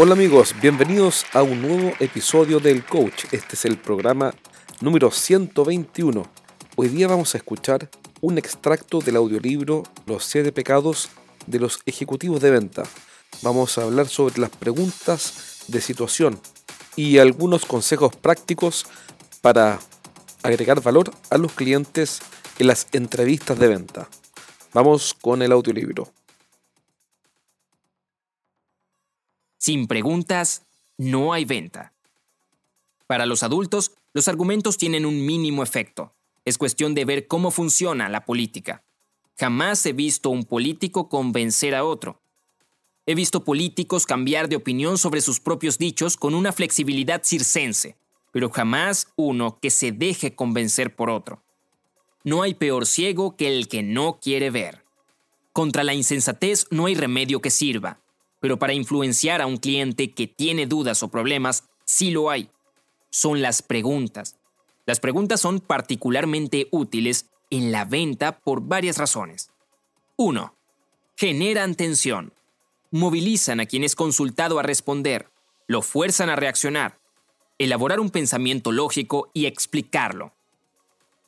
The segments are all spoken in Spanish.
Hola amigos, bienvenidos a un nuevo episodio del Coach. Este es el programa número 121. Hoy día vamos a escuchar un extracto del audiolibro Los siete pecados de los ejecutivos de venta. Vamos a hablar sobre las preguntas de situación y algunos consejos prácticos para agregar valor a los clientes en las entrevistas de venta. Vamos con el audiolibro. Sin preguntas, no hay venta. Para los adultos, los argumentos tienen un mínimo efecto. Es cuestión de ver cómo funciona la política. Jamás he visto un político convencer a otro. He visto políticos cambiar de opinión sobre sus propios dichos con una flexibilidad circense, pero jamás uno que se deje convencer por otro. No hay peor ciego que el que no quiere ver. Contra la insensatez no hay remedio que sirva, pero para influenciar a un cliente que tiene dudas o problemas, sí lo hay. Son las preguntas. Las preguntas son particularmente útiles en la venta por varias razones. 1. Generan tensión. Movilizan a quien es consultado a responder, lo fuerzan a reaccionar, elaborar un pensamiento lógico y explicarlo.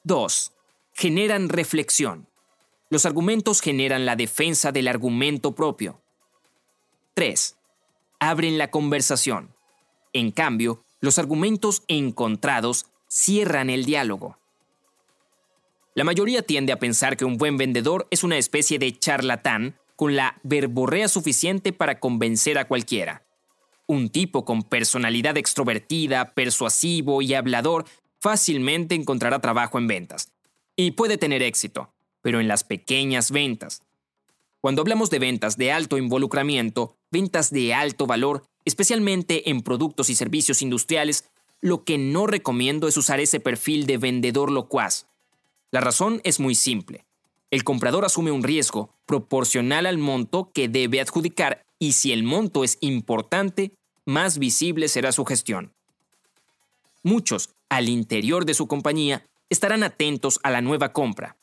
2. Generan reflexión. Los argumentos generan la defensa del argumento propio. 3. Abren la conversación. En cambio, los argumentos encontrados cierran el diálogo. La mayoría tiende a pensar que un buen vendedor es una especie de charlatán con la verborrea suficiente para convencer a cualquiera. Un tipo con personalidad extrovertida, persuasivo y hablador fácilmente encontrará trabajo en ventas. Y puede tener éxito, pero en las pequeñas ventas, cuando hablamos de ventas de alto involucramiento, ventas de alto valor, especialmente en productos y servicios industriales, lo que no recomiendo es usar ese perfil de vendedor locuaz. La razón es muy simple. El comprador asume un riesgo proporcional al monto que debe adjudicar y si el monto es importante, más visible será su gestión. Muchos, al interior de su compañía, estarán atentos a la nueva compra,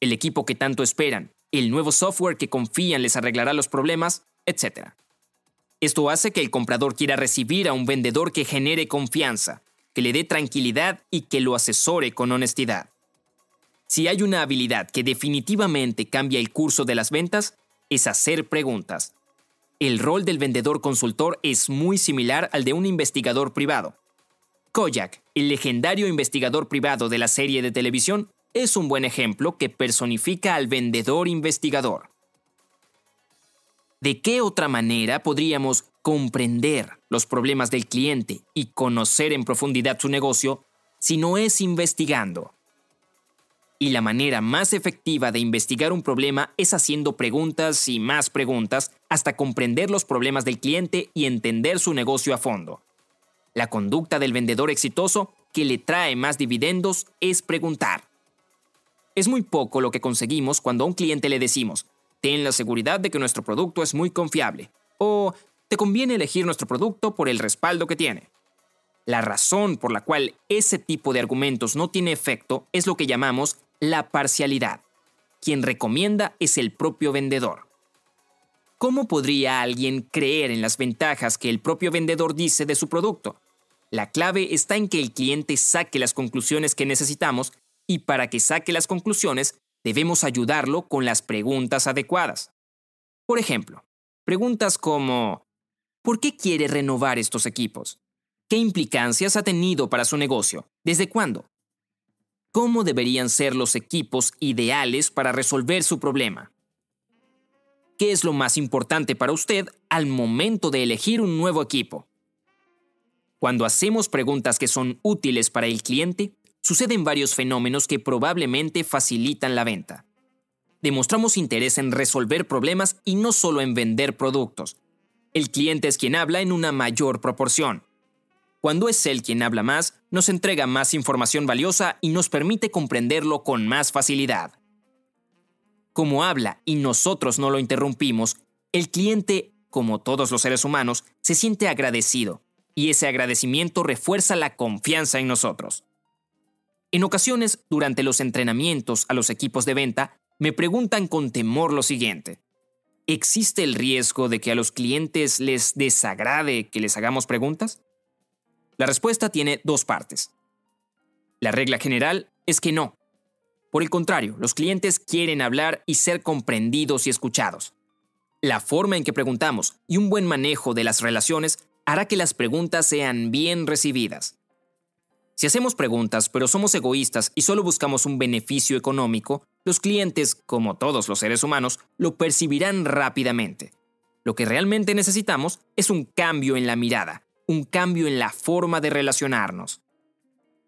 el equipo que tanto esperan, el nuevo software que confían les arreglará los problemas, etc. Esto hace que el comprador quiera recibir a un vendedor que genere confianza, que le dé tranquilidad y que lo asesore con honestidad. Si hay una habilidad que definitivamente cambia el curso de las ventas, es hacer preguntas. El rol del vendedor consultor es muy similar al de un investigador privado. Koyak, el legendario investigador privado de la serie de televisión, es un buen ejemplo que personifica al vendedor investigador. ¿De qué otra manera podríamos comprender los problemas del cliente y conocer en profundidad su negocio si no es investigando? Y la manera más efectiva de investigar un problema es haciendo preguntas y más preguntas hasta comprender los problemas del cliente y entender su negocio a fondo. La conducta del vendedor exitoso que le trae más dividendos es preguntar. Es muy poco lo que conseguimos cuando a un cliente le decimos, ten la seguridad de que nuestro producto es muy confiable, o te conviene elegir nuestro producto por el respaldo que tiene. La razón por la cual ese tipo de argumentos no tiene efecto es lo que llamamos la parcialidad. Quien recomienda es el propio vendedor. ¿Cómo podría alguien creer en las ventajas que el propio vendedor dice de su producto? La clave está en que el cliente saque las conclusiones que necesitamos y para que saque las conclusiones debemos ayudarlo con las preguntas adecuadas. Por ejemplo, preguntas como ¿por qué quiere renovar estos equipos? ¿Qué implicancias ha tenido para su negocio? ¿Desde cuándo? ¿Cómo deberían ser los equipos ideales para resolver su problema? ¿Qué es lo más importante para usted al momento de elegir un nuevo equipo? Cuando hacemos preguntas que son útiles para el cliente, suceden varios fenómenos que probablemente facilitan la venta. Demostramos interés en resolver problemas y no solo en vender productos. El cliente es quien habla en una mayor proporción. Cuando es él quien habla más, nos entrega más información valiosa y nos permite comprenderlo con más facilidad. Como habla y nosotros no lo interrumpimos, el cliente, como todos los seres humanos, se siente agradecido, y ese agradecimiento refuerza la confianza en nosotros. En ocasiones, durante los entrenamientos a los equipos de venta, me preguntan con temor lo siguiente. ¿existe el riesgo de que a los clientes les desagrade que les hagamos preguntas? La respuesta tiene dos partes. La regla general es que no. Por el contrario, los clientes quieren hablar y ser comprendidos y escuchados. La forma en que preguntamos y un buen manejo de las relaciones hará que las preguntas sean bien recibidas. Si hacemos preguntas pero somos egoístas y solo buscamos un beneficio económico, los clientes, como todos los seres humanos, lo percibirán rápidamente. Lo que realmente necesitamos es un cambio en la mirada, un cambio en la forma de relacionarnos.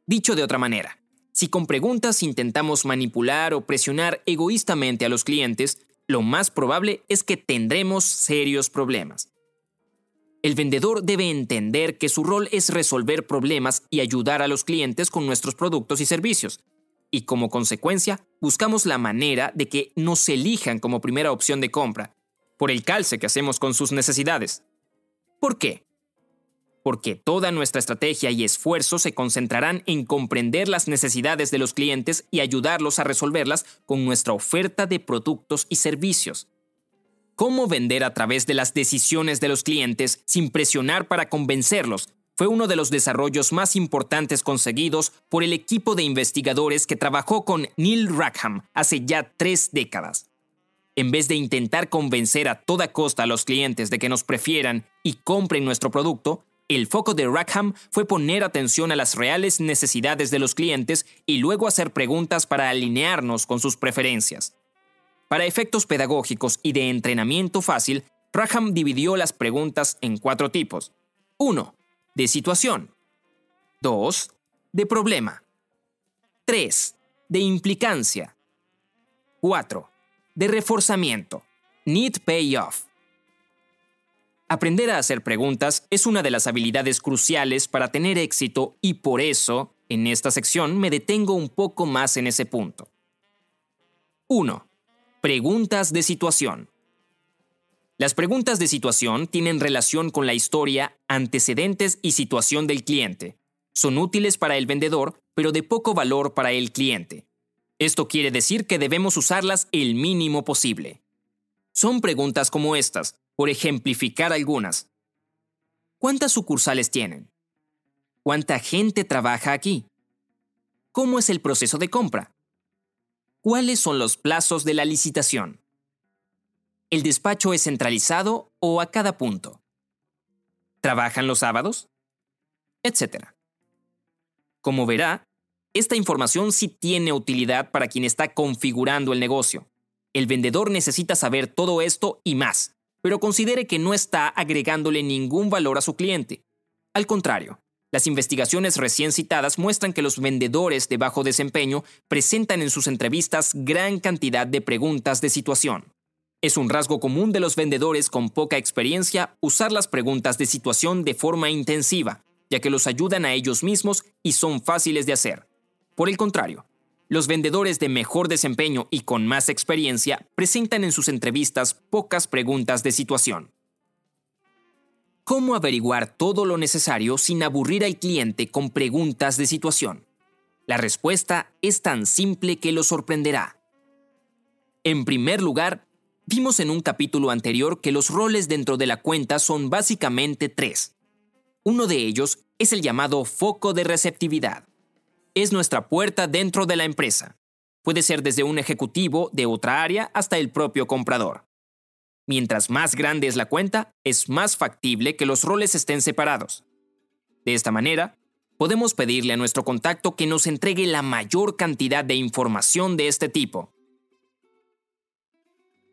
Dicho de otra manera, si con preguntas intentamos manipular o presionar egoístamente a los clientes, lo más probable es que tendremos serios problemas. El vendedor debe entender que su rol es resolver problemas y ayudar a los clientes con nuestros productos y servicios. Y como consecuencia, buscamos la manera de que nos elijan como primera opción de compra, por el calce que hacemos con sus necesidades. ¿Por qué? Porque toda nuestra estrategia y esfuerzo se concentrarán en comprender las necesidades de los clientes y ayudarlos a resolverlas con nuestra oferta de productos y servicios cómo vender a través de las decisiones de los clientes sin presionar para convencerlos fue uno de los desarrollos más importantes conseguidos por el equipo de investigadores que trabajó con Neil Rackham hace ya tres décadas. En vez de intentar convencer a toda costa a los clientes de que nos prefieran y compren nuestro producto, el foco de Rackham fue poner atención a las reales necesidades de los clientes y luego hacer preguntas para alinearnos con sus preferencias. Para efectos pedagógicos y de entrenamiento fácil, Raham dividió las preguntas en cuatro tipos. 1. De situación. 2. De problema. 3. De implicancia. 4. De reforzamiento. Need payoff. Aprender a hacer preguntas es una de las habilidades cruciales para tener éxito y por eso, en esta sección, me detengo un poco más en ese punto. 1. Preguntas de situación. Las preguntas de situación tienen relación con la historia, antecedentes y situación del cliente. Son útiles para el vendedor, pero de poco valor para el cliente. Esto quiere decir que debemos usarlas el mínimo posible. Son preguntas como estas, por ejemplificar algunas. ¿Cuántas sucursales tienen? ¿Cuánta gente trabaja aquí? ¿Cómo es el proceso de compra? ¿Cuáles son los plazos de la licitación? ¿El despacho es centralizado o a cada punto? ¿Trabajan los sábados? Etcétera. Como verá, esta información sí tiene utilidad para quien está configurando el negocio. El vendedor necesita saber todo esto y más, pero considere que no está agregándole ningún valor a su cliente. Al contrario, las investigaciones recién citadas muestran que los vendedores de bajo desempeño presentan en sus entrevistas gran cantidad de preguntas de situación. Es un rasgo común de los vendedores con poca experiencia usar las preguntas de situación de forma intensiva, ya que los ayudan a ellos mismos y son fáciles de hacer. Por el contrario, los vendedores de mejor desempeño y con más experiencia presentan en sus entrevistas pocas preguntas de situación. ¿Cómo averiguar todo lo necesario sin aburrir al cliente con preguntas de situación? La respuesta es tan simple que lo sorprenderá. En primer lugar, vimos en un capítulo anterior que los roles dentro de la cuenta son básicamente tres. Uno de ellos es el llamado foco de receptividad. Es nuestra puerta dentro de la empresa. Puede ser desde un ejecutivo de otra área hasta el propio comprador. Mientras más grande es la cuenta, es más factible que los roles estén separados. De esta manera, podemos pedirle a nuestro contacto que nos entregue la mayor cantidad de información de este tipo.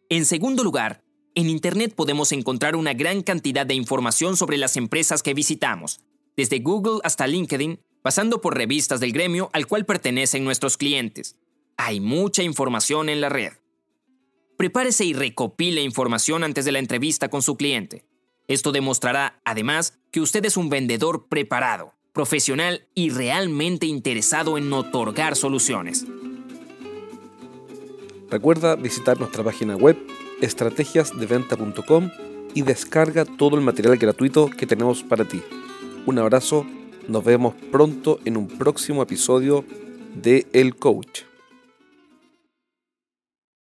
En segundo lugar, en Internet podemos encontrar una gran cantidad de información sobre las empresas que visitamos, desde Google hasta LinkedIn, pasando por revistas del gremio al cual pertenecen nuestros clientes. Hay mucha información en la red prepárese y recopile información antes de la entrevista con su cliente. Esto demostrará, además, que usted es un vendedor preparado, profesional y realmente interesado en otorgar soluciones. Recuerda visitar nuestra página web estrategiasdeventa.com y descarga todo el material gratuito que tenemos para ti. Un abrazo, nos vemos pronto en un próximo episodio de El Coach.